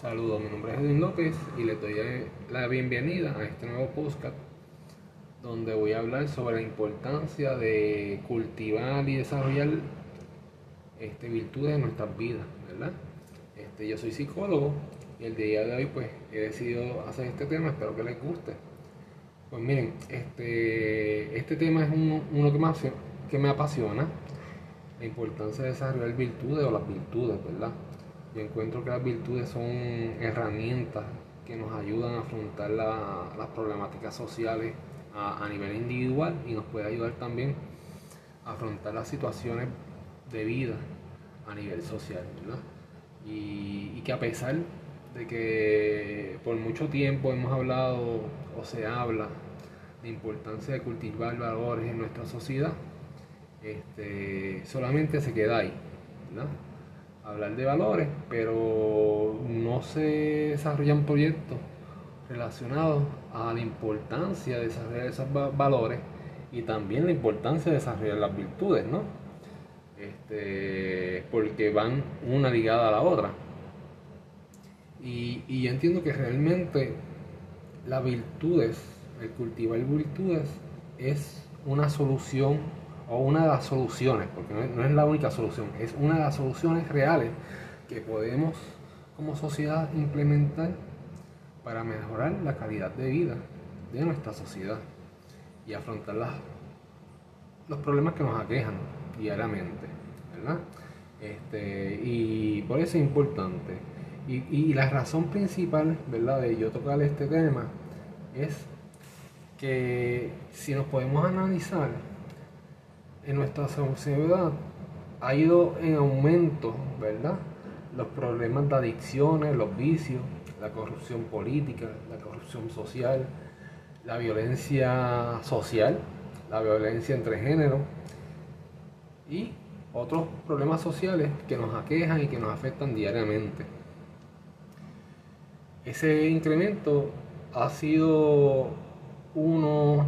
Saludos, mi nombre es Edwin López y les doy la bienvenida a este nuevo podcast donde voy a hablar sobre la importancia de cultivar y desarrollar este, virtudes en nuestras vidas, ¿verdad? Este, yo soy psicólogo y el día de hoy pues he decidido hacer este tema, espero que les guste. Pues miren, este, este tema es uno, que, más, que me apasiona, la importancia de desarrollar virtudes o las virtudes, ¿verdad? Yo encuentro que las virtudes son herramientas que nos ayudan a afrontar las problemáticas sociales a, nivel individual y nos puede ayudar también a afrontar las situaciones de vida a nivel social. Y, que a pesar de que por mucho tiempo hemos hablado o se habla de importancia de cultivar valores en nuestra sociedad, este, solamente se queda ahí. ¿verdad? Hablar de valores, pero no se desarrollan proyectos relacionados a la importancia de desarrollar esos valores y también la importancia de desarrollar las virtudes, ¿no? Este, porque van una ligada a la otra. Y, y yo entiendo que realmente las virtudes, el cultivar virtudes, es una solución o una de las soluciones, porque no es, la única solución, es una de las soluciones reales que podemos como sociedad implementar para mejorar la calidad de vida de nuestra sociedad y afrontar los problemas que nos aquejan diariamente, ¿verdad? Este, y por eso es importante. Y, la razón principal, ¿verdad?, de yo tocar este tema es que si nos podemos analizar, en nuestra sociedad ha ido en aumento, ¿verdad? Los problemas de adicciones, los vicios, la corrupción política, la corrupción social, la violencia social, la violencia entre géneros y otros problemas sociales que nos aquejan y que nos afectan diariamente. Ese incremento ha sido uno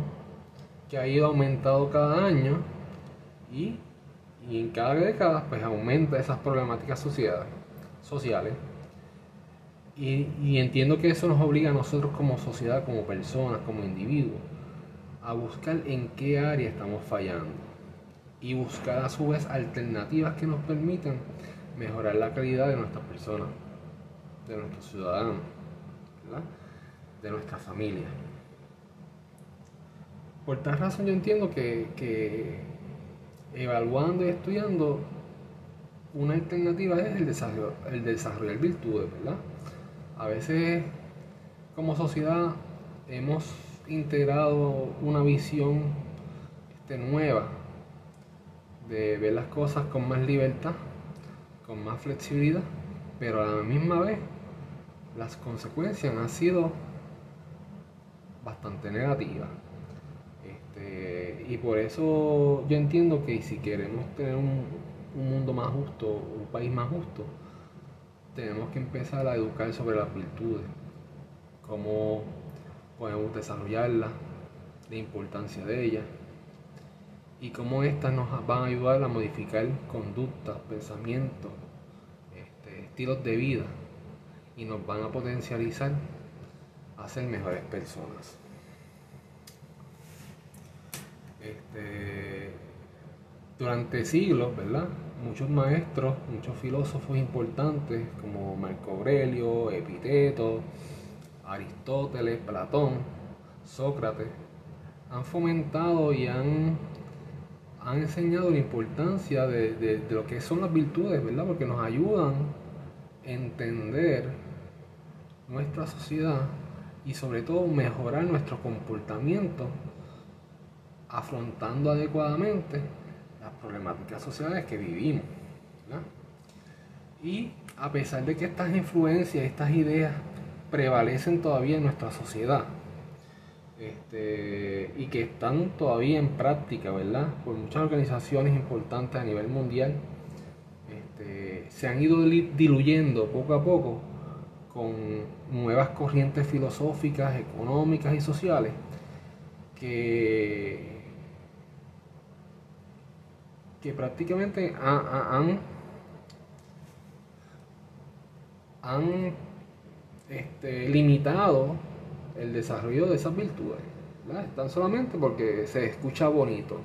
que ha ido aumentado cada año y, en cada década pues aumenta esas problemáticas sociales. Y, entiendo que eso nos obliga a nosotros como sociedad, como personas, como individuos, a buscar en qué área estamos fallando y buscar a su vez alternativas que nos permitan mejorar la calidad de nuestras personas, de nuestros ciudadanos, de nuestra familia. Por tal razón yo entiendo que evaluando y estudiando, una alternativa es el desarrollo, el desarrollar virtudes, ¿verdad? A veces como sociedad hemos integrado una visión este, nueva de ver las cosas con más libertad, con más flexibilidad, pero a la misma vez las consecuencias han sido bastante negativas. Este, y por eso yo entiendo que si queremos tener un, mundo más justo, un país más justo, tenemos que empezar a educar sobre las virtudes, cómo podemos desarrollarlas, la importancia de ellas y cómo éstas nos van a ayudar a modificar conductas, pensamientos, este, estilos de vida y nos van a potencializar a ser mejores personas. Este, durante siglos, ¿verdad? Muchos maestros, muchos filósofos importantes como Marco Aurelio, Epiteto, Aristóteles, Platón, Sócrates, han fomentado y han, han enseñado la importancia de, de, lo que son las virtudes, ¿verdad? Porque nos ayudan a entender nuestra sociedad y sobre todo mejorar nuestro comportamiento afrontando adecuadamente las problemáticas sociales que vivimos. Y a pesar de que estas influencias, estas ideas prevalecen todavía en nuestra sociedad este, y que están todavía en práctica, ¿verdad? Por muchas organizaciones importantes a nivel mundial, este, se han ido diluyendo poco a poco con nuevas corrientes filosóficas, económicas y sociales que que prácticamente han, han este, limitado el desarrollo de esas virtudes. Tan solamente porque se escucha bonito.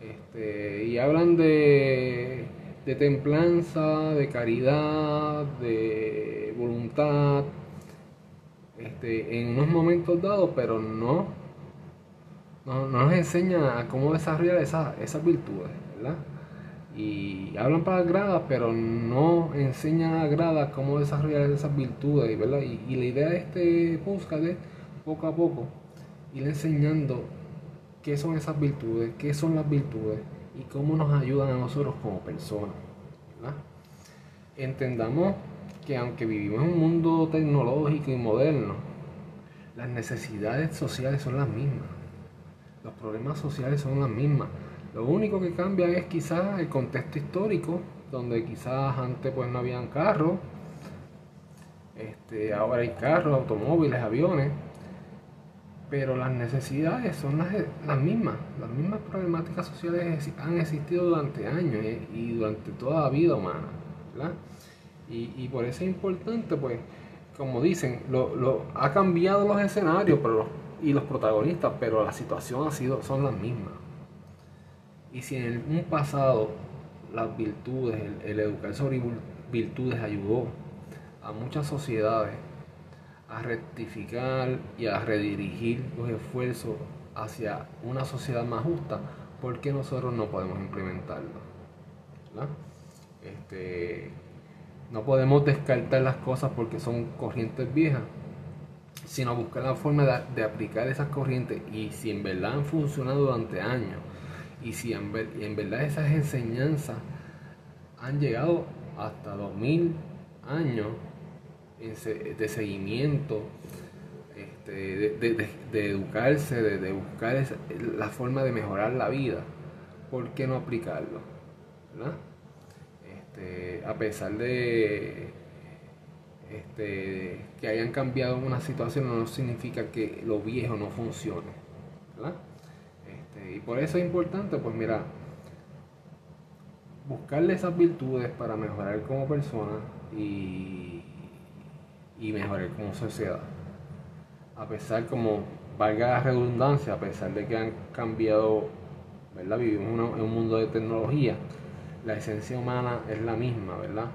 Este, y hablan de, de templanza, de caridad, de voluntad, este, en unos momentos dados, pero no, no, nos enseña a cómo desarrollar esas, esas virtudes, Y hablan para gradas, pero no enseñan a gradas cómo desarrollar esas virtudes, ¿verdad? Y, la idea de este podcast es poco a poco ir enseñando qué son esas virtudes, qué son las virtudes y cómo nos ayudan a nosotros como personas. Entendamos que aunque vivimos en un mundo tecnológico y moderno, las necesidades sociales son las mismas. Los problemas sociales son las mismas. Lo único que cambia es quizás el contexto histórico, donde quizás antes pues no habían carros, este, ahora hay carros, automóviles, aviones, pero las necesidades son las, las mismas. Las mismas problemáticas sociales han existido durante años y, durante toda la vida humana. ¿verdad? Y, por eso es importante, pues, como dicen, lo, ha cambiado los escenarios pero y los protagonistas, pero la situación ha sido, son las mismas. Y si en un pasado las virtudes, el, educar sobre virtudes ayudó a muchas sociedades a rectificar y a redirigir los esfuerzos hacia una sociedad más justa, ¿por qué nosotros no podemos implementarlo? Este, no podemos descartar las cosas porque son corrientes viejas, sino buscar la forma de, aplicar esas corrientes y si en verdad han funcionado durante años y si en, verdad esas enseñanzas han llegado hasta 2000 años de seguimiento, este, de, educarse, de, buscar la forma de mejorar la vida, ¿por qué no aplicarlo? ¿verdad? Este, a pesar de este, que hayan cambiado una situación, no significa que lo viejo no funcione. Este, y por eso es importante, pues mira, buscarle esas virtudes para mejorar como persona y, y mejorar como sociedad. A pesar, como valga la redundancia, a pesar de que han cambiado, ¿verdad? Vivimos en un mundo de tecnología la esencia humana es la misma, ¿verdad?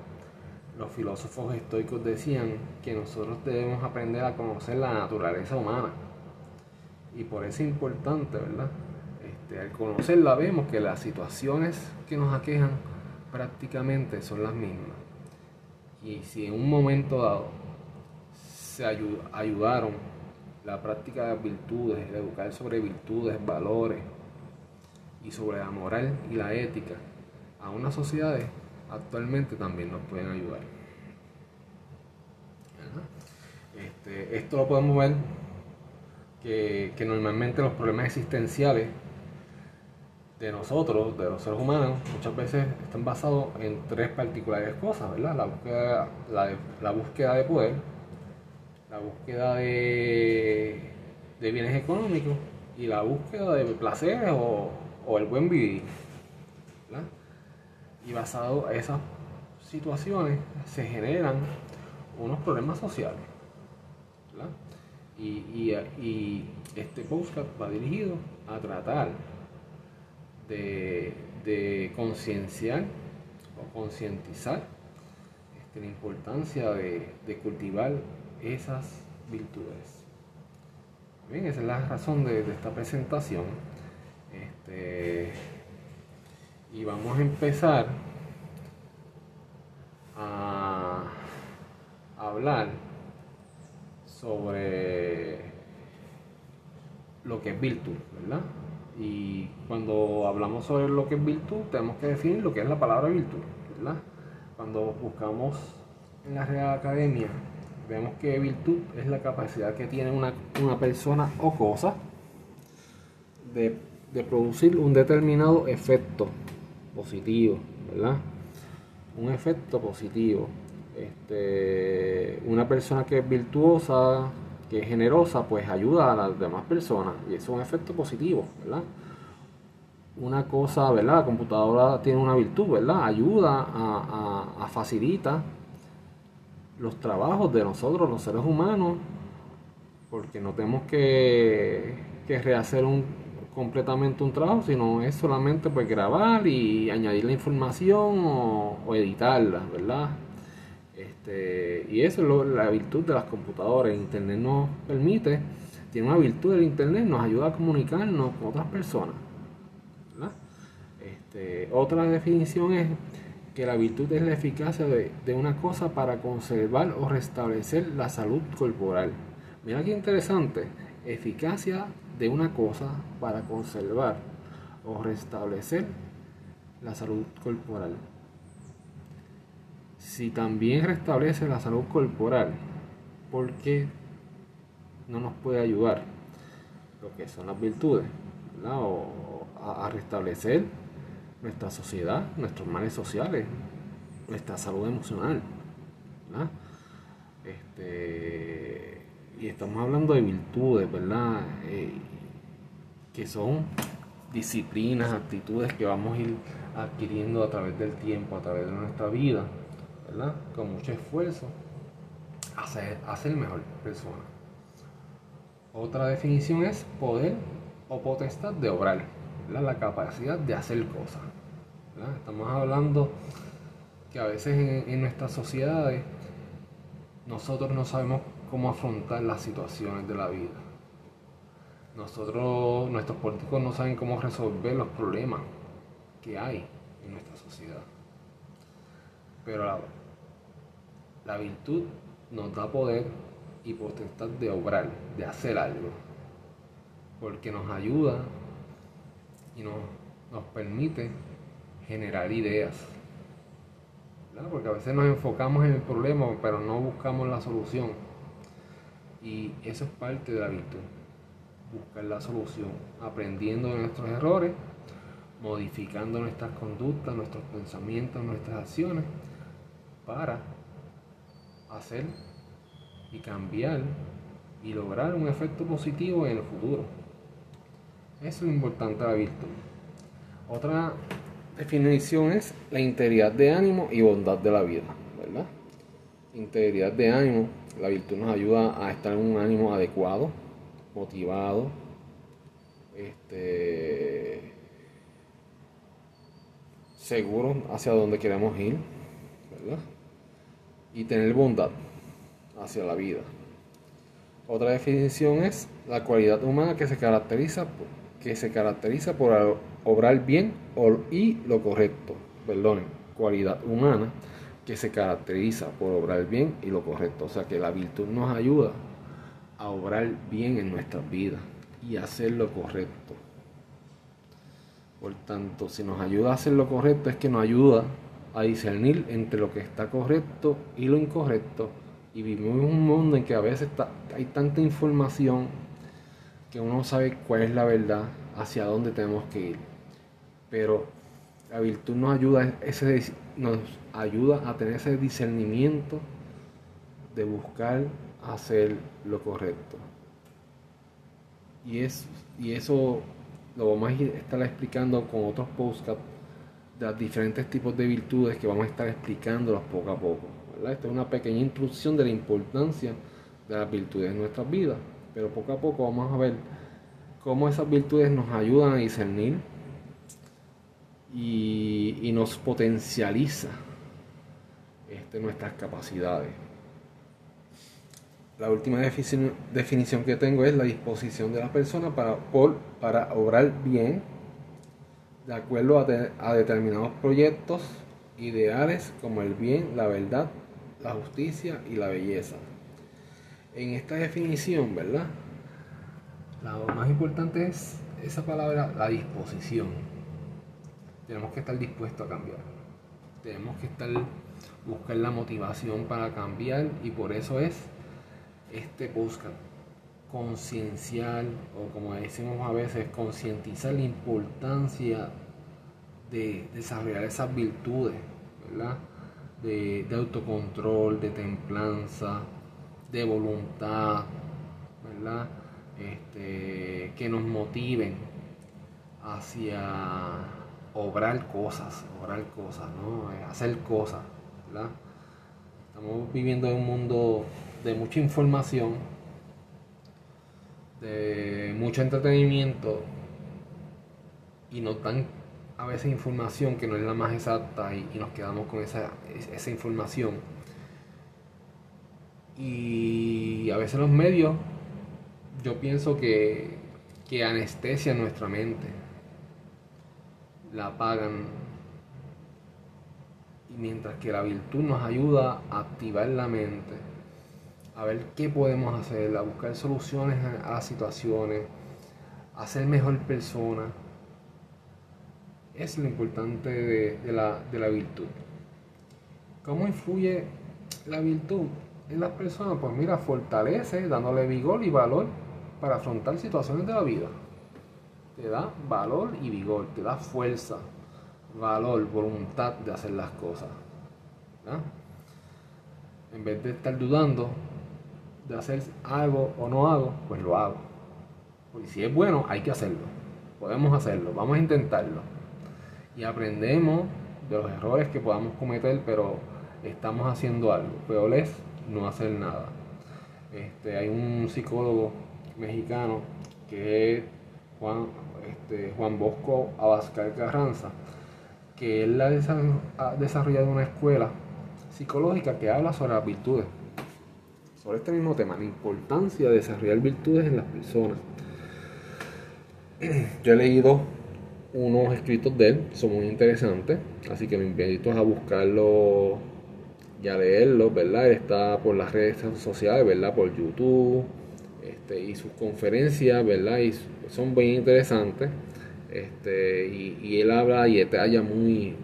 Los filósofos estoicos decían que nosotros debemos aprender a conocer la naturaleza humana. Y por eso es importante, ¿verdad? Este, al conocerla vemos que las situaciones que nos aquejan prácticamente son las mismas. Y si en un momento dado se ayudaron la práctica de virtudes, el educar sobre virtudes, valores y sobre la moral y la ética, a unas sociedades actualmente también nos pueden ayudar. Este, esto lo podemos ver que, normalmente los problemas existenciales de nosotros, de los seres humanos, muchas veces están basados en tres particulares cosas, ¿verdad? La búsqueda, la, búsqueda de poder, la búsqueda de, bienes económicos y la búsqueda de placeres o, el buen vivir. ¿verdad? Y basado en esas situaciones se generan unos problemas sociales. Y, este podcast va dirigido a tratar de, concienciar o concientizar este, la importancia de, cultivar esas virtudes. Bien, esa es la razón de, esta presentación. Este, y vamos a empezar a hablar sobre lo que es virtud, ¿verdad? Y cuando hablamos sobre lo que es virtud, tenemos que definir lo que es la palabra virtud, ¿verdad? Cuando buscamos en la Real Academia, vemos que virtud es la capacidad que tiene una, persona o cosa de, de producir un determinado efecto positivo, ¿verdad? Un efecto positivo. Este, una persona que es virtuosa, que es generosa, pues ayuda a las demás personas y es un efecto positivo, ¿verdad? Una cosa, ¿verdad? La computadora tiene una virtud, ¿verdad? Ayuda a, a, facilita los trabajos de nosotros, los seres humanos, porque no tenemos que rehacer un, completamente un trabajo, sino es solamente pues grabar y añadir la información o, editarla, ¿verdad? Este, y eso es la virtud de las computadoras. Internet nos permite, tiene una virtud del Internet, nos ayuda a comunicarnos con otras personas. Este, otra definición es que la virtud es la eficacia de, de, una cosa para conservar o restablecer la salud corporal. Mira qué interesante, eficacia de una cosa para conservar o restablecer la salud corporal. Si también restablece la salud corporal, ¿por qué no nos puede ayudar? Lo que son las virtudes, O a, restablecer nuestra sociedad, nuestros males sociales, nuestra salud emocional. Este, y estamos hablando de virtudes, ¿verdad? Eh, que son disciplinas, actitudes que vamos a ir adquiriendo a través del tiempo, a través de nuestra vida, Con mucho esfuerzo, hacer, hacer mejor persona. Otra definición es poder o potestad de obrar, la capacidad de hacer cosas. Estamos hablando que a veces en, en nuestras sociedades nosotros no sabemos cómo afrontar las situaciones de la vida nosotros, nuestros políticos no saben cómo resolver los problemas que hay en nuestra sociedad. Pero la virtud nos da poder y potestad de obrar, de hacer algo, porque nos ayuda y nos, nos permite generar ideas. Porque a veces nos enfocamos en el problema, pero no buscamos la solución. Y eso es parte de la virtud buscar la solución, aprendiendo de nuestros errores, modificando nuestras conductas, nuestros pensamientos, nuestras acciones, para hacer y cambiar y lograr un efecto positivo en el futuro. Eso es importante la virtud. Otra definición es la integridad de ánimo y bondad de la vida, ¿verdad? Integridad de ánimo, la virtud nos ayuda a estar en un ánimo adecuado, motivado, este, seguro hacia donde queremos ir, Y tener bondad hacia la vida. Otra definición es la cualidad humana que se caracteriza, que se caracteriza por obrar bien y lo correcto. Perdonen, cualidad humana que se caracteriza por obrar bien y lo correcto. O sea que la virtud nos ayuda a obrar bien en nuestras vidas y hacer lo correcto. Por tanto, si nos ayuda a hacer lo correcto es que nos ayuda a discernir entre lo que está correcto y lo incorrecto. Y vivimos en un mundo en que a veces hay tanta información que uno no sabe cuál es la verdad, hacia dónde tenemos que ir. Pero la virtud nos ayuda, ese, nos ayuda a tener ese discernimiento de buscar hacer lo correcto. Y, es, y eso lo vamos a estar explicando con otros podcasts los diferentes tipos de virtudes que vamos a estar explicándolas poco a poco. Esta es una pequeña introducción de la importancia de las virtudes en nuestras vidas, pero poco a poco vamos a ver cómo esas virtudes nos ayudan a discernir y, nos potencializa este, nuestras capacidades. La última definición que tengo es la disposición de la persona para, para obrar bien de acuerdo a, determinados proyectos ideales como el bien, la verdad, la justicia y la belleza. En esta definición, ¿verdad? Lo más importante es esa palabra, la disposición. Tenemos que estar dispuestos a cambiar. Tenemos que estar buscar la motivación para cambiar y por eso es este busca conciencial o como decimos a veces concientizar la importancia de desarrollar esas virtudes. De, autocontrol, de templanza, de voluntad. Este, que nos motiven hacia obrar cosas, obrar cosas, ¿no? hacer cosas. Estamos viviendo en un mundo de mucha información, de mucho entretenimiento y nos dan a veces información que no es la más exacta y, nos quedamos con esa, esa información. Y a veces los medios, yo pienso que, que anestesian nuestra mente, la apagan. Y mientras que la virtud nos ayuda a activar la mente, a ver qué podemos hacer, a buscar soluciones a, las situaciones, a ser mejor persona. Es lo importante de, la, de la virtud. ¿Cómo influye la virtud en las personas? Pues mira, fortalece dándole vigor y valor para afrontar situaciones de la vida. Te da valor y vigor, te da fuerza, valor, voluntad de hacer las cosas. En vez de estar dudando, de hacer algo o no hago, pues lo hago. Y si es bueno, hay que hacerlo. Podemos hacerlo, vamos a intentarlo. Y aprendemos de los errores que podamos cometer, pero estamos haciendo algo. Peor es no hacer nada. Este, hay un psicólogo mexicano que es Juan, este, Juan Bosco Abascal Carranza, que él ha desarrollado una escuela psicológica que habla sobre las virtudes sobre este mismo tema, la importancia de desarrollar virtudes en las personas. Yo he leído unos escritos de él, son muy interesantes, así que me invito a buscarlo y a leerlo, ¿verdad? Él está por las redes sociales, ¿verdad? Por YouTube, este, y sus conferencias, ¿verdad? Y son bien interesantes, este, y, él habla y detalla muy,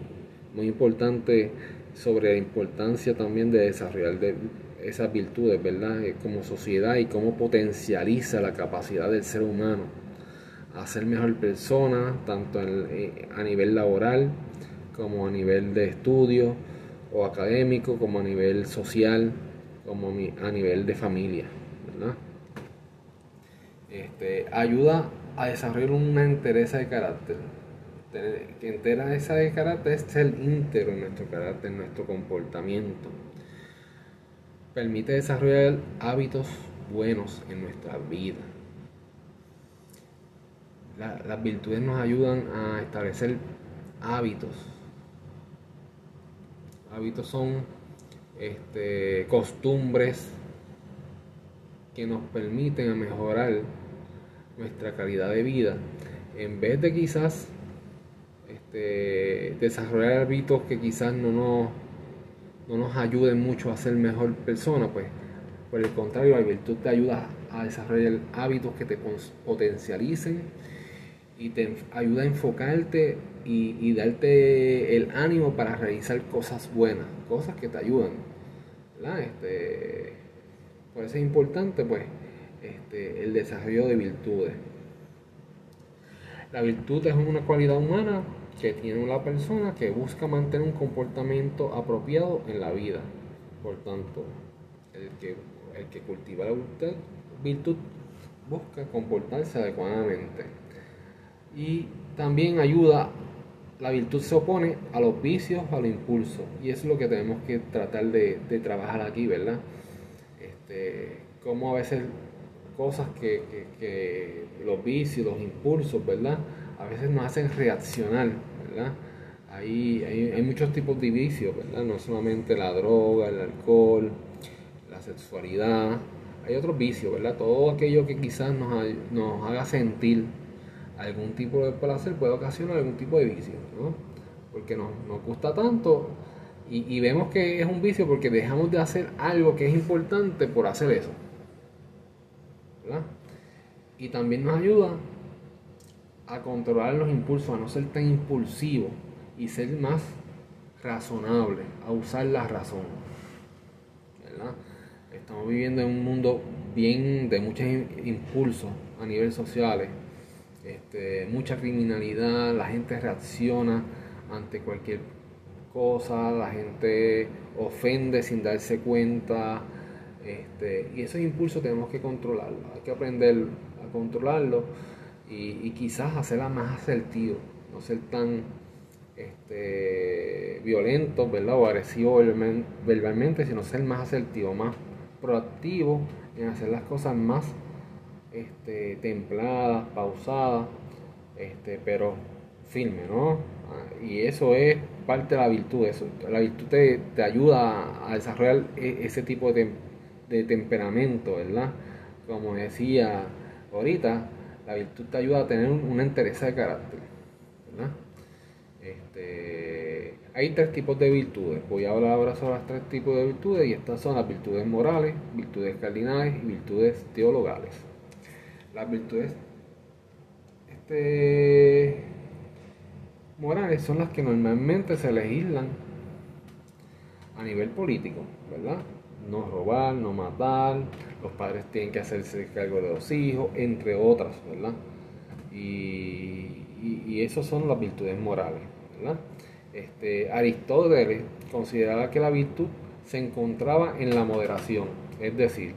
muy importante sobre la importancia también de desarrollar de, esas virtudes, ¿verdad? Eh, como sociedad y cómo potencializa la capacidad del ser humano a ser mejor persona, tanto eh, a nivel laboral como a nivel de estudio o académico, como a nivel social, como a nivel de familia, ¿verdad? Este, ayuda a desarrollar una entereza de carácter. Que entereza de carácter es ser íntegro en nuestro carácter, en nuestro comportamiento permite desarrollar hábitos buenos en nuestra vida. las virtudes nos ayudan a establecer hábitos. Hábitos son este, costumbres que nos permiten mejorar nuestra calidad de vida. En vez de quizás este, desarrollar hábitos que quizás no nos no nos ayuden mucho a ser mejor persona, pues por el contrario, la virtud te ayuda a desarrollar hábitos que te potencialicen y te ayuda a enfocarte y, darte el ánimo para realizar cosas buenas, cosas que te ayudan. Este, por eso es importante pues, este, el desarrollo de virtudes. La virtud es una cualidad humana que tiene una persona que busca mantener un comportamiento apropiado en la vida. Por tanto, el que, el que cultiva la virtud busca comportarse adecuadamente. Y también ayuda, la virtud se opone a los vicios, a los impulsos. Y eso es lo que tenemos que tratar de, trabajar aquí, ¿verdad? Este, como a veces cosas que, que los vicios, los impulsos, ¿verdad? A veces nos hacen reaccionar, ¿verdad? Hay, hay, muchos tipos de vicios, ¿verdad? No solamente la droga, el alcohol, la sexualidad, hay otros vicios, ¿verdad? Todo aquello que quizás nos, nos haga sentir algún tipo de placer puede ocasionar algún tipo de vicio, ¿no? Porque nos, nos gusta tanto y, y, vemos que es un vicio porque dejamos de hacer algo que es importante por hacer eso, ¿verdad? Y también nos ayuda a controlar los impulsos, a no ser tan impulsivo y ser más razonable, a usar la razón. Estamos viviendo en un mundo bien de muchos impulsos a nivel social, este, mucha criminalidad, la gente reacciona ante cualquier cosa, la gente ofende sin darse cuenta, este, y esos impulsos tenemos que controlarlos, hay que aprender a controlarlos y, quizás hacerla más asertivo, no ser tan este, violentos, ¿verdad? O agresivos verbalmente, sino ser más asertivo, más proactivo en hacer las cosas más este, templadas, pausadas, este, pero firme, ¿no? Ah, y eso es parte de la virtud. Eso, la virtud te, ayuda a desarrollar e, ese tipo de, de temperamento, ¿verdad? Como decía ahorita, la virtud te ayuda a tener una entereza de carácter, ¿verdad? Este, hay tres tipos de virtudes. Voy a hablar ahora sobre los tres tipos de virtudes y estas son las virtudes morales, virtudes cardinales y virtudes teologales. Las virtudes este, morales son las que normalmente se legislan a nivel político, ¿verdad? No robar, no matar, los padres tienen que hacerse cargo de los hijos, entre otras, ¿verdad? Y, y, esas son las virtudes morales, ¿verdad? Este, Aristóteles consideraba que la virtud se encontraba en la moderación, es decir,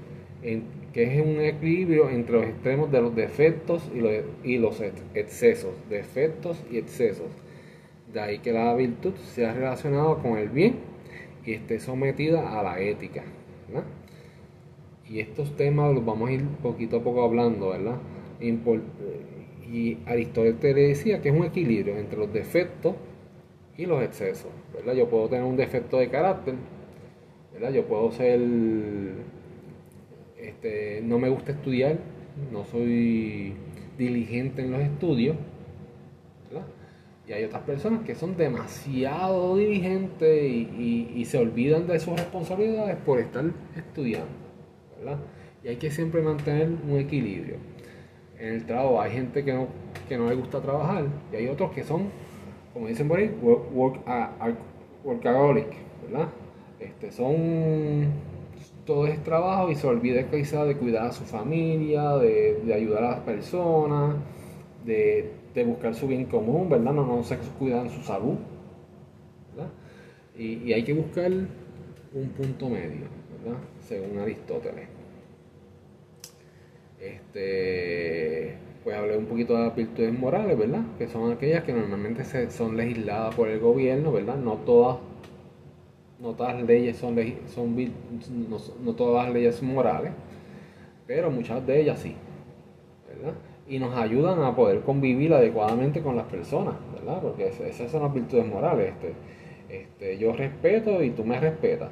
que es un equilibrio entre los extremos de los defectos y los, excesos, defectos y excesos. De ahí que la virtud sea relacionada con el bien y esté sometida a la ética. Y estos temas los vamos a ir poquito a poco hablando, ¿verdad? y Aristóteles decía que es un equilibrio entre los defectos y los excesos, ¿verdad? Yo puedo tener un defecto de carácter, ¿verdad? Yo puedo ser, este, no me gusta estudiar, no soy diligente en los estudios, ¿verdad? Y hay otras personas que son demasiado diligentes y, y se olvidan de sus responsabilidades por estar estudiando. Y hay que siempre mantener un equilibrio. En el trabajo hay gente que no, que no le gusta trabajar y hay otros que son, como dicen por ahí, work, workaholic, ¿verdad? Este, son todo es trabajo y se olvida quizá de cuidar a su familia, de, ayudar a las personas, de, buscar su bien común, ¿verdad? No, no se cuidan su salud, y hay que buscar un punto medio, según Aristóteles. Este, pues hablé un poquito de las virtudes morales, ¿verdad? Que son aquellas que normalmente se, son legisladas por el gobierno, ¿verdad? No todas, no todas las leyes son, son no, todas las leyes son morales, pero muchas de ellas sí, ¿verdad? Y nos ayudan a poder convivir adecuadamente con las personas, ¿verdad? Porque esas son las virtudes morales. Este, este, yo respeto y tú me respetas.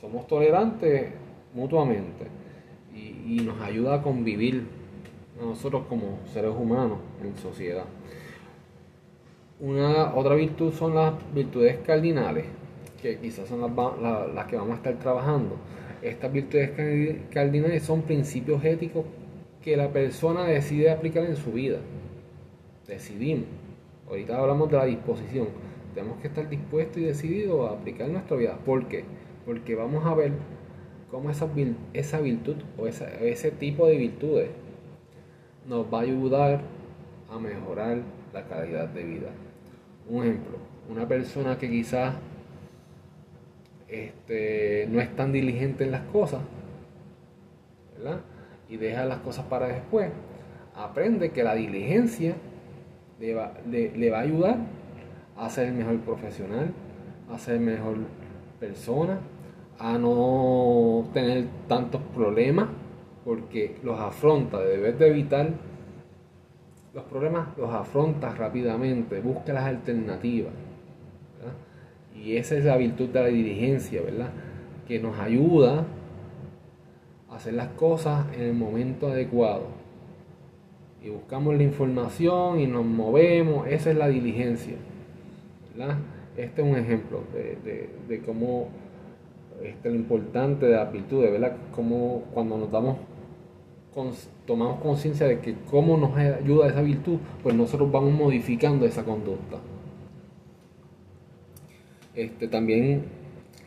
Somos tolerantes mutuamente y, nos ayuda a convivir a nosotros como seres humanos en sociedad. Una otra virtud son las virtudes cardinales, que quizás son las, las que vamos a estar trabajando. Estas virtudes cardinales son principios éticos que la persona decide aplicar en su vida. Decidimos. Ahorita hablamos de la disposición. Tenemos que estar dispuestos y decididos a aplicar en nuestra vida. ¿Por qué? Porque vamos a ver cómo esa, esa virtud o ese tipo de virtudes nos va a ayudar a mejorar la calidad de vida. Un ejemplo, una persona que quizás este, no es tan diligente en las cosas, ¿verdad? Y deja las cosas para después, aprende que la diligencia le va, le va a ayudar a ser mejor profesional, a ser mejor persona, a no tener tantos problemas porque los afronta, debes de evitar los problemas, los afronta rápidamente, busca las alternativas. Y esa es la virtud de la dirigencia, ¿verdad? Que nos ayuda a hacer las cosas en el momento adecuado. Y buscamos la información y nos movemos, esa es la diligencia. Este es un ejemplo de, de cómo este, lo importante de las virtudes, ¿verdad? Como cuando nos damos, tomamos conciencia de que cómo nos ayuda esa virtud, pues nosotros vamos modificando esa conducta. Este, también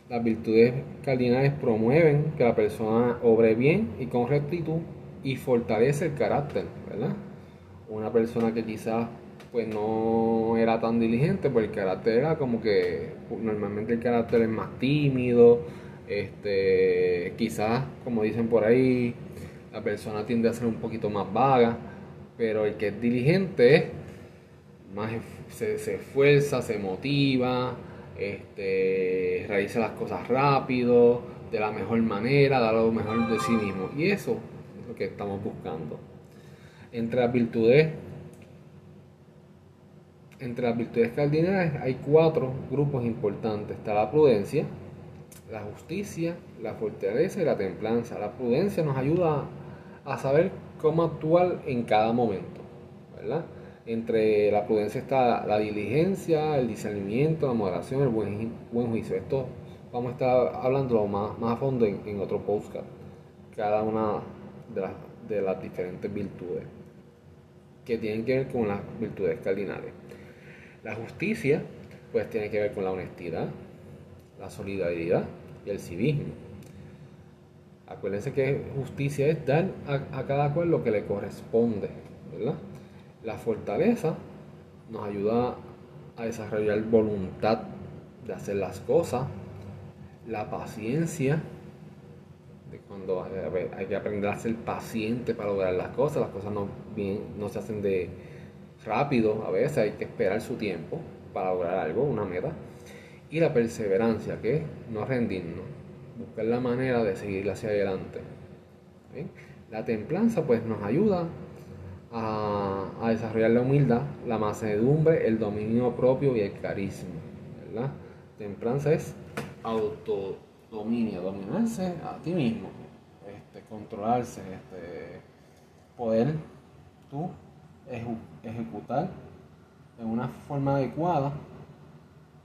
las virtudes cardinales promueven que la persona obre bien y con rectitud y fortalece el carácter, ¿verdad? Una persona que quizás pues no era tan diligente, pues el carácter era como que normalmente el carácter es más tímido, este, quizás, como dicen por ahí, la persona tiende a ser un poquito más vaga, pero el que es diligente más se, se esfuerza, se motiva, este, realiza las cosas rápido, de la mejor manera, da lo mejor de sí mismo. Y eso es lo que estamos buscando. Entre las virtudes, entre las virtudes cardinales hay cuatro grupos importantes. Está la prudencia, la justicia, la fortaleza y la templanza. La prudencia nos ayuda a saber cómo actuar en cada momento, ¿verdad? Entre la prudencia está la diligencia, el discernimiento, la moderación, el buen, juicio. Esto vamos a estar hablando más, más a fondo en, otro podcast. Cada una de las diferentes virtudes que tienen que ver con las virtudes cardinales. La justicia, pues tiene que ver con la honestidad, la solidaridad y el civismo. Acuérdense que justicia es dar a, cada cual lo que le corresponde. La fortaleza nos ayuda a desarrollar voluntad de hacer las cosas, la paciencia, de cuando hay que aprender a ser paciente para lograr las cosas, las cosas no, bien, no se hacen de rápido, a veces hay que esperar su tiempo para lograr algo, una meta, y la perseverancia, que no rendirnos, buscar la manera de seguir hacia adelante. La templanza pues nos ayuda a, desarrollar la humildad, la mansedumbre, el dominio propio y el carisma. ¿verdad? Templanza es autodominio, dominarse a ti mismo, este, controlarse, este, poder tú ejecutar en una forma adecuada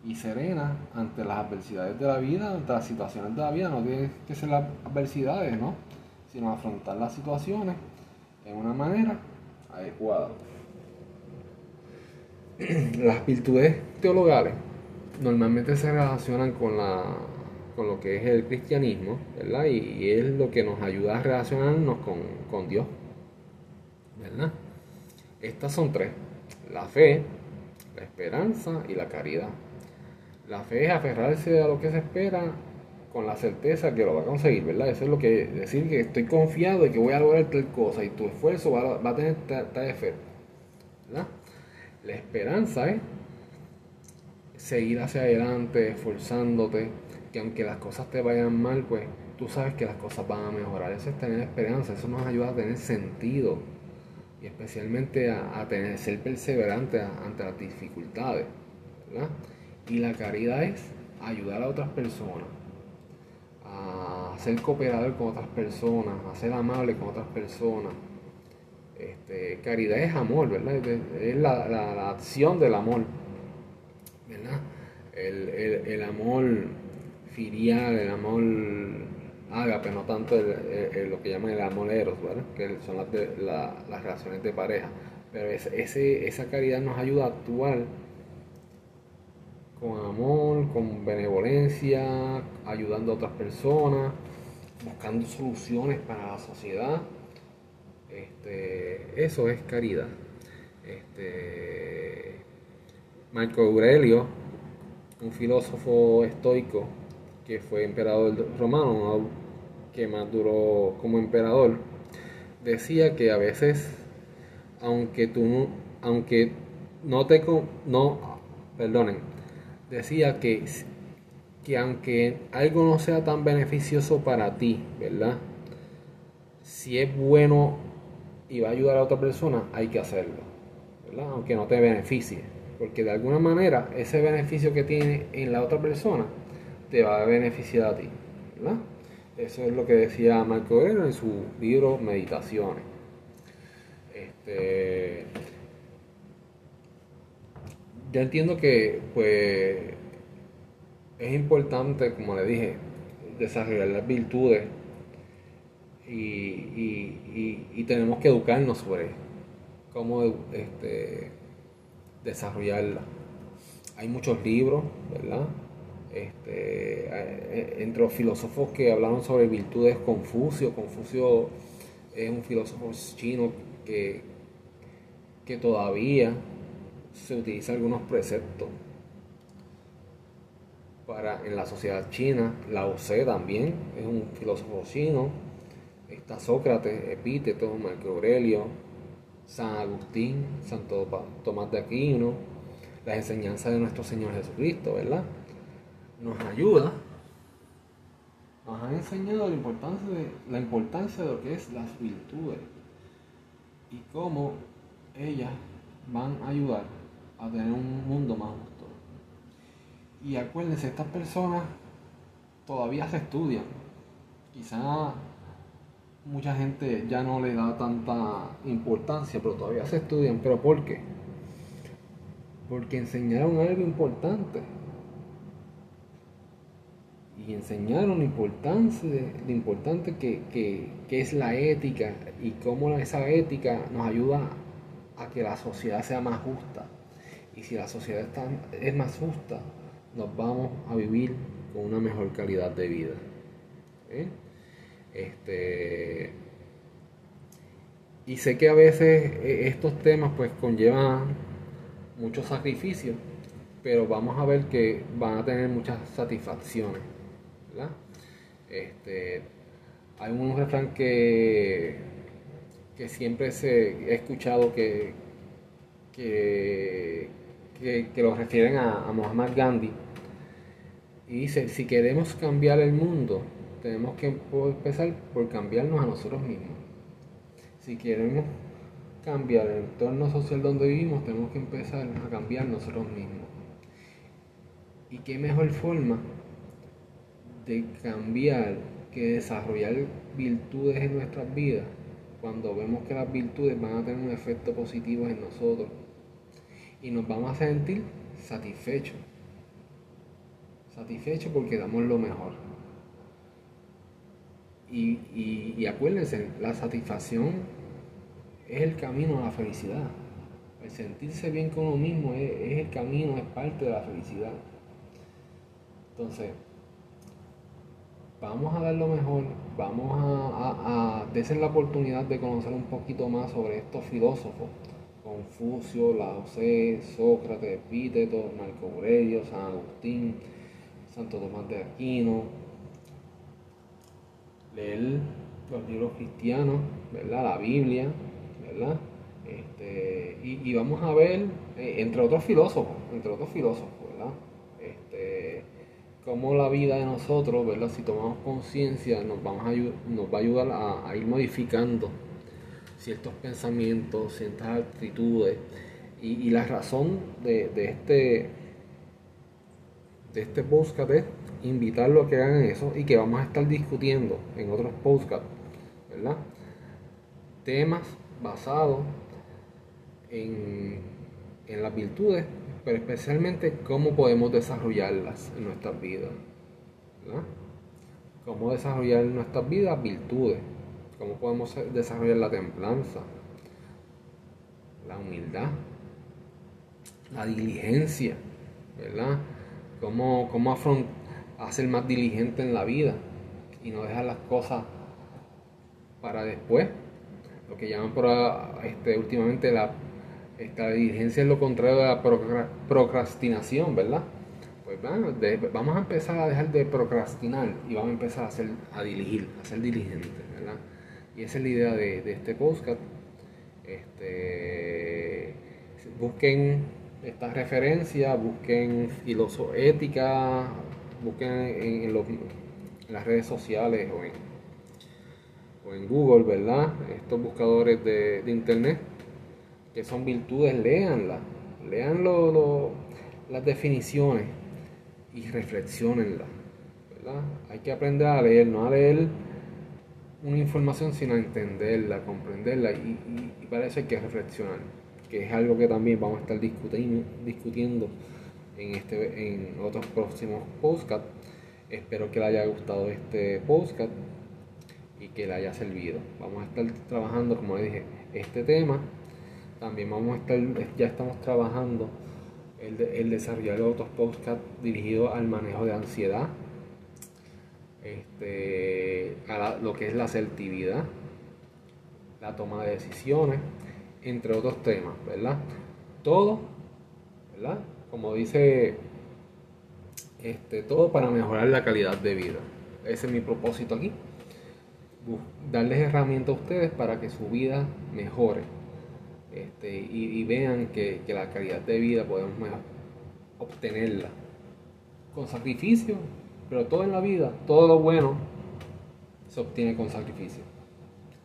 y serena ante las adversidades de la vida, ante las situaciones de la vida. No tiene que ser las adversidades, ¿no? Sino afrontar las situaciones en una manera adecuada. Las virtudes teologales normalmente se relacionan con, la, con lo que es el cristianismo, ¿verdad? Y, es lo que nos ayuda a relacionarnos con, con Dios, ¿verdad? Estas son tres, la fe, la esperanza y la caridad. La fe es aferrarse a lo que se espera con la certeza que lo va a conseguir, ¿verdad? Eso es lo que decir que estoy confiado de que voy a lograr tal cosa y tu esfuerzo va a, tener tal, efecto, ¿verdad? La esperanza es seguir hacia adelante, esforzándote, que aunque las cosas te vayan mal, pues tú sabes que las cosas van a mejorar. Eso es tener esperanza, eso nos ayuda a tener sentido y especialmente a, tener, ser perseverante ante las dificultades, ¿verdad? Y la caridad es ayudar a otras personas a ser cooperador con otras personas, a ser amable con otras personas. Este, caridad es amor, ¿verdad? Es la, acción del amor, ¿verdad? El, amor filial, el amor ágape, no tanto lo que llaman el amor eros, ¿verdad? Que son las, las relaciones de pareja. Pero ese, esa caridad nos ayuda a actuar con amor, con benevolencia, ayudando a otras personas, buscando soluciones para la sociedad. Este, eso es caridad. Este, Marco Aurelio, un filósofo estoico que fue emperador romano, que más duró como emperador, decía que a veces, aunque tú, aunque no te, no, perdonen, decía que, que aunque algo no sea tan beneficioso para ti, ¿verdad? Si es bueno y va a ayudar a otra persona, hay que hacerlo, ¿verdad? Aunque no te beneficie, porque de alguna manera ese beneficio que tiene en la otra persona te va a beneficiar a ti, ¿verdad? Eso es lo que decía Marco Aurelio en su libro Meditaciones. Este, yo entiendo que pues es importante, como le dije, desarrollar las virtudes y, tenemos que educarnos sobre cómo este, desarrollarla. Hay muchos libros, ¿verdad? Este, eh, entre los filósofos que hablaron sobre virtudes, Confucio. Confucio es un filósofo chino que, que todavía se utiliza algunos preceptos para en la sociedad china. Lao Tse también es un filósofo chino. Está Sócrates, Epíteto, Marco Aurelio, San Agustín, Santo Tomás de Aquino, las enseñanzas de nuestro Señor Jesucristo, ¿verdad? Nos ayuda, nos han enseñado la importancia de, la importancia de lo que es las virtudes y cómo ellas van a ayudar a tener un mundo más justo. Y acuérdense, estas personas todavía se estudian. Quizá mucha gente ya no le da tanta importancia, pero todavía se estudian. ¿Pero por qué? Porque enseñaron algo importante. Y enseñaron importancia, lo importante que, que es la ética y cómo esa ética nos ayuda a que la sociedad sea más justa. Y si la sociedad está, es más justa, nos vamos a vivir con una mejor calidad de vida. ¿eh? Este, y sé que a veces eh, estos temas pues conllevan muchos sacrificios, pero vamos a ver que van a tener muchas satisfacciones. Este, hay un refrán que, que siempre se, he escuchado que, que, que, lo refieren a, a Muhammad Gandhi, y dice, si queremos cambiar el mundo, tenemos que empezar por cambiarnos a nosotros mismos. Si queremos cambiar el entorno social donde vivimos, tenemos que empezar a cambiar nosotros mismos. ¿Y qué mejor forma de cambiar que desarrollar virtudes en nuestras vidas cuando vemos que las virtudes van a tener un efecto positivo en nosotros y nos vamos a sentir satisfechos? satisfecho porque damos lo mejor. Y, acuérdense, la satisfacción es el camino a la felicidad. El sentirse bien con uno mismo es, el camino, es parte de la felicidad. Entonces, vamos a dar lo mejor, vamos a, a, a la oportunidad de conocer un poquito más sobre estos filósofos. Confucio, Lao Tse, Sócrates, Epíteto, Marco Aurelio, San Agustín, Santo Tomás de Aquino, leer los libros cristianos, ¿verdad? La Biblia, ¿verdad? Este, y, vamos a ver, eh, entre otros filósofos, entre otros filósofos, ¿verdad? Este, cómo la vida de nosotros, ¿verdad? Si tomamos conciencia, nos, nos va a ayudar a, ir modificando ciertos pensamientos, ciertas actitudes. Y, la razón de, este de este podcast es invitarlo a que hagan eso y que vamos a estar discutiendo en otros podcasts, ¿verdad? Temas basados en, en las virtudes, pero especialmente cómo podemos desarrollarlas en nuestras vidas. Cómo desarrollar en nuestras vidas virtudes, cómo podemos desarrollar la templanza, la humildad, la diligencia, ¿verdad? cómo, cómo hacer más diligente en la vida y no dejar las cosas para después. Lo que llaman por, este, últimamente la esta diligencia es lo contrario de la procrastinación, ¿verdad? Pues vamos a empezar a dejar de procrastinar y vamos a empezar a, hacer, a dirigir, a ser diligentes, ¿verdad? Y esa es la idea de, de este podcast. Este, busquen esta referencia, busquen ética, busquen en, las redes sociales o en, Google, ¿verdad? Estos buscadores de, internet, que son virtudes, léanlas, lean las definiciones y reflexionenlas, ¿verdad? Hay que aprender a leer, no a leer una información sino a entenderla, comprenderla y, y para eso hay que reflexionar que es algo que también vamos a estar discutiendo, en, este, en otros próximos postcards. Espero que le haya gustado este postcard y que le haya servido. Vamos a estar trabajando, como le dije, este tema. También vamos a estar, ya estamos trabajando el, el desarrollar otros podcasts dirigidos al manejo de ansiedad, este, lo que es la asertividad, la toma de decisiones entre otros temas, ¿verdad? Todo, ¿verdad? Como dice, este, todo para mejorar la calidad de vida. Ese es mi propósito aquí. Darles herramientas a ustedes para que su vida mejore. este, y, vean que, la calidad de vida podemos obtenerla con sacrificio, pero todo en la vida, todo lo bueno se obtiene con sacrificio.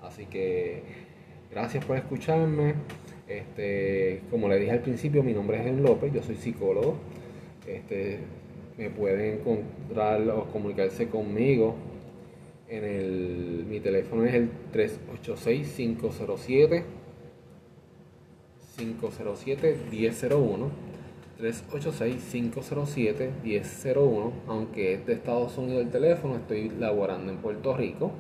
Así que gracias por escucharme. Este, como le dije al principio, mi nombre es Gen López, yo soy psicólogo. Este, me pueden encontrar o comunicarse conmigo en el mi teléfono es el 386 507 507 1001 386 507 1001 aunque es de Estados Unidos el teléfono estoy laborando en Puerto Rico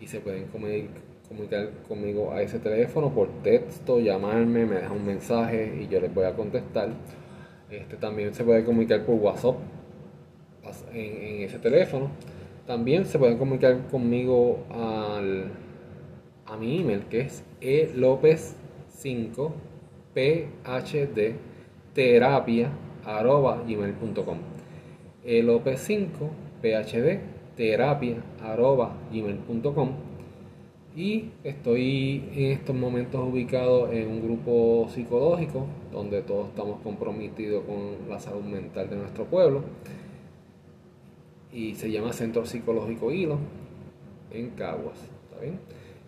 y se pueden comunicar conmigo a ese teléfono por texto, llamarme, me dejan un mensaje y yo les voy a contestar. Este, también se puede comunicar por WhatsApp en, ese teléfono. También se pueden comunicar conmigo al, a mi email que es elopez5 phd terapia arroba gmail.com elopez5 phd terapia y estoy en estos momentos ubicado en un grupo psicológico donde todos estamos comprometidos con la salud mental de nuestro pueblo. Y se llama Centro Psicológico Hilo en Caguas.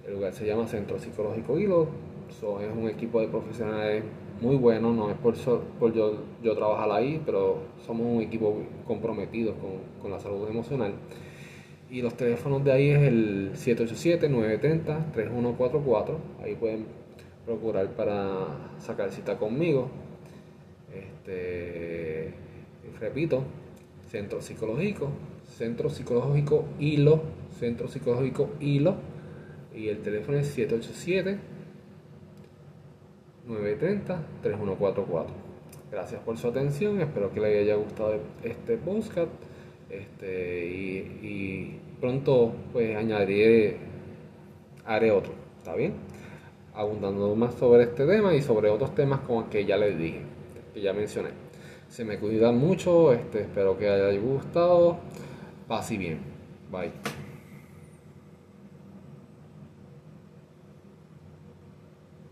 El lugar se llama Centro Psicológico Hilo, es un equipo de profesionales muy bueno, no es por, por yo, yo, trabajar ahí, pero somos un equipo comprometido con, con la salud emocional. Y los teléfonos de ahí es el 787-930-3144. Ahí pueden procurar para sacar cita conmigo. Este, repito, Centro Psicológico, Centro Psicológico Hilo, Centro Psicológico Hilo. Y el teléfono es 787 930 3144. Gracias por su atención, espero que les haya gustado este podcast. Este, y, pronto pues añadiré, haré otro, ¿está bien? Abundando más sobre este tema y sobre otros temas como que ya les dije, que ya mencioné. Se me cuidan mucho, este, espero que haya gustado. Paz y bien. Bye.